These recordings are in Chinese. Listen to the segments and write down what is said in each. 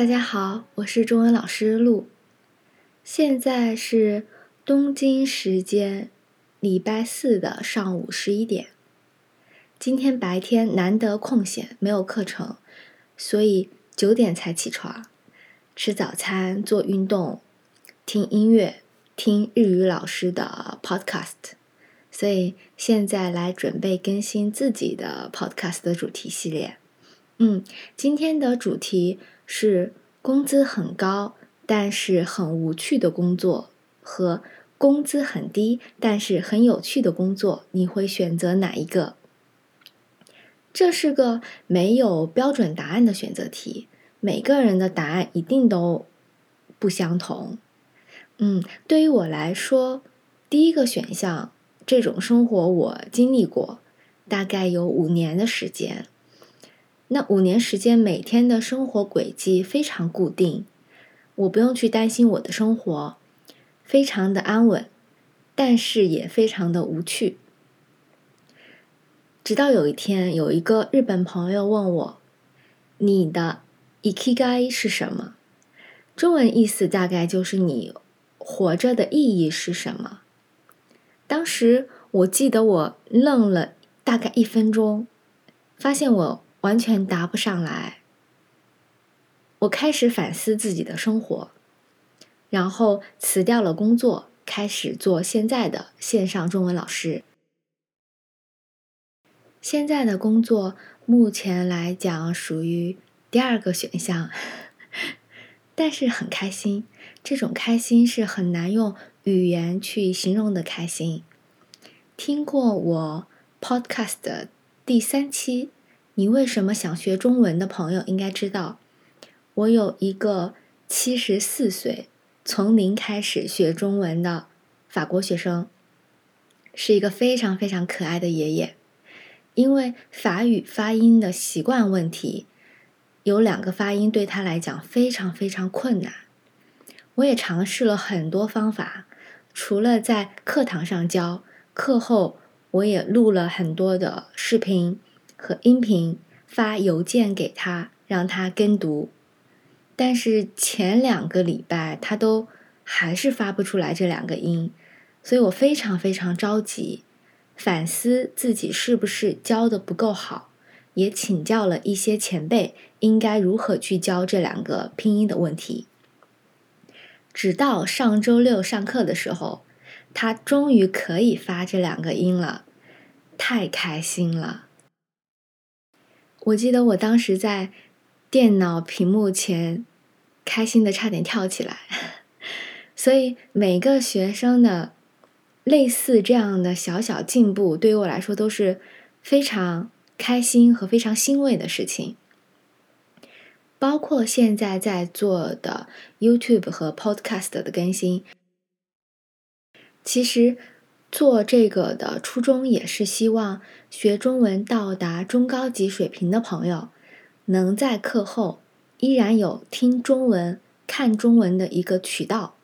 大家好，我是中文老师陆。现在是东京时间礼拜四的上午十一点。今天白天难得空闲，没有课程，所以九点才起床，吃早餐、做运动、听音乐、听日语老师的 podcast。所以现在来准备更新自己的 podcast 的主题系列。嗯，今天的主题。是工资很高但是很无趣的工作和工资很低但是很有趣的工作，你会选择哪一个？这是个没有标准答案的选择题，每个人的答案一定都不相同。嗯，对于我来说，第一个选项这种生活我经历过，大概有五年的时间。那五年时间，每天的生活轨迹非常固定，我不用去担心我的生活，非常的安稳，但是也非常的无趣。直到有一天，有一个日本朋友问我：“你的 ikigai 是什么？”中文意思大概就是你活着的意义是什么。当时我记得我愣了大概一分钟，发现我。完全答不上来。我开始反思自己的生活，然后辞掉了工作，开始做现在的线上中文老师。现在的工作目前来讲属于第二个选项，但是很开心。这种开心是很难用语言去形容的开心。听过我 Podcast 的第三期。你为什么想学中文的朋友应该知道，我有一个七十四岁从零开始学中文的法国学生，是一个非常非常可爱的爷爷。因为法语发音的习惯问题，有两个发音对他来讲非常非常困难。我也尝试了很多方法，除了在课堂上教，课后我也录了很多的视频。和音频发邮件给他，让他跟读，但是前两个礼拜他都还是发不出来这两个音，所以我非常非常着急，反思自己是不是教的不够好，也请教了一些前辈应该如何去教这两个拼音的问题。直到上周六上课的时候，他终于可以发这两个音了，太开心了。我记得我当时在电脑屏幕前，开心的差点跳起来。所以每个学生的类似这样的小小进步，对于我来说都是非常开心和非常欣慰的事情。包括现在在做的 YouTube 和 Podcast 的更新，其实。做这个的初衷也是希望学中文到达中高级水平的朋友，能在课后依然有听中文、看中文的一个渠道。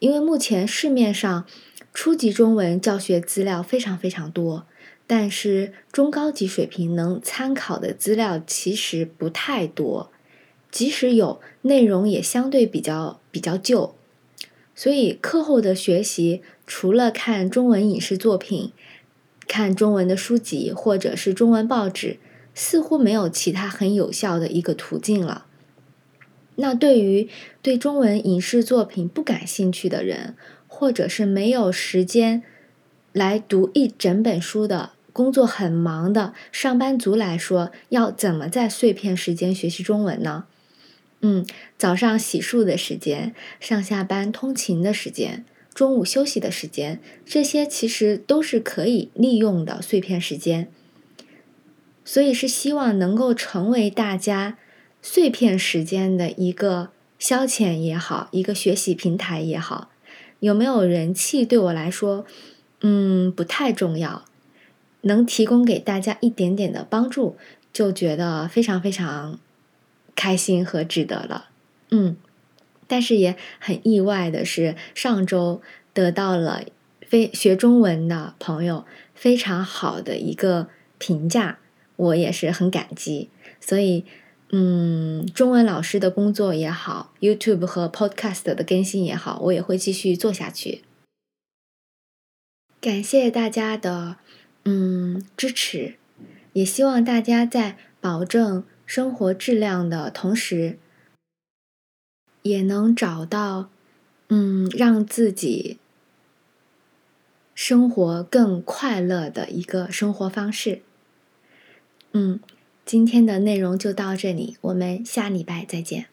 因为目前市面上初级中文教学资料非常非常多，但是中高级水平能参考的资料其实不太多，即使有，内容也相对比较比较旧。所以课后的学习，除了看中文影视作品、看中文的书籍或者是中文报纸，似乎没有其他很有效的一个途径了。那对于对中文影视作品不感兴趣的人，或者是没有时间来读一整本书的、工作很忙的上班族来说，要怎么在碎片时间学习中文呢？嗯，早上洗漱的时间，上下班通勤的时间，中午休息的时间，这些其实都是可以利用的碎片时间。所以是希望能够成为大家碎片时间的一个消遣也好，一个学习平台也好。有没有人气对我来说，嗯，不太重要，能提供给大家一点点的帮助，就觉得非常非常。开心和值得了，嗯，但是也很意外的是，上周得到了非学中文的朋友非常好的一个评价，我也是很感激。所以嗯，中文老师的工作也好，YouTube 和 Podcast 的更新也好，我也会继续做下去。感谢大家的嗯支持，也希望大家在保证生活质量的同时，也能找到嗯让自己生活更快乐的一个生活方式。嗯。今天的内容就到这里，我们下礼拜再见。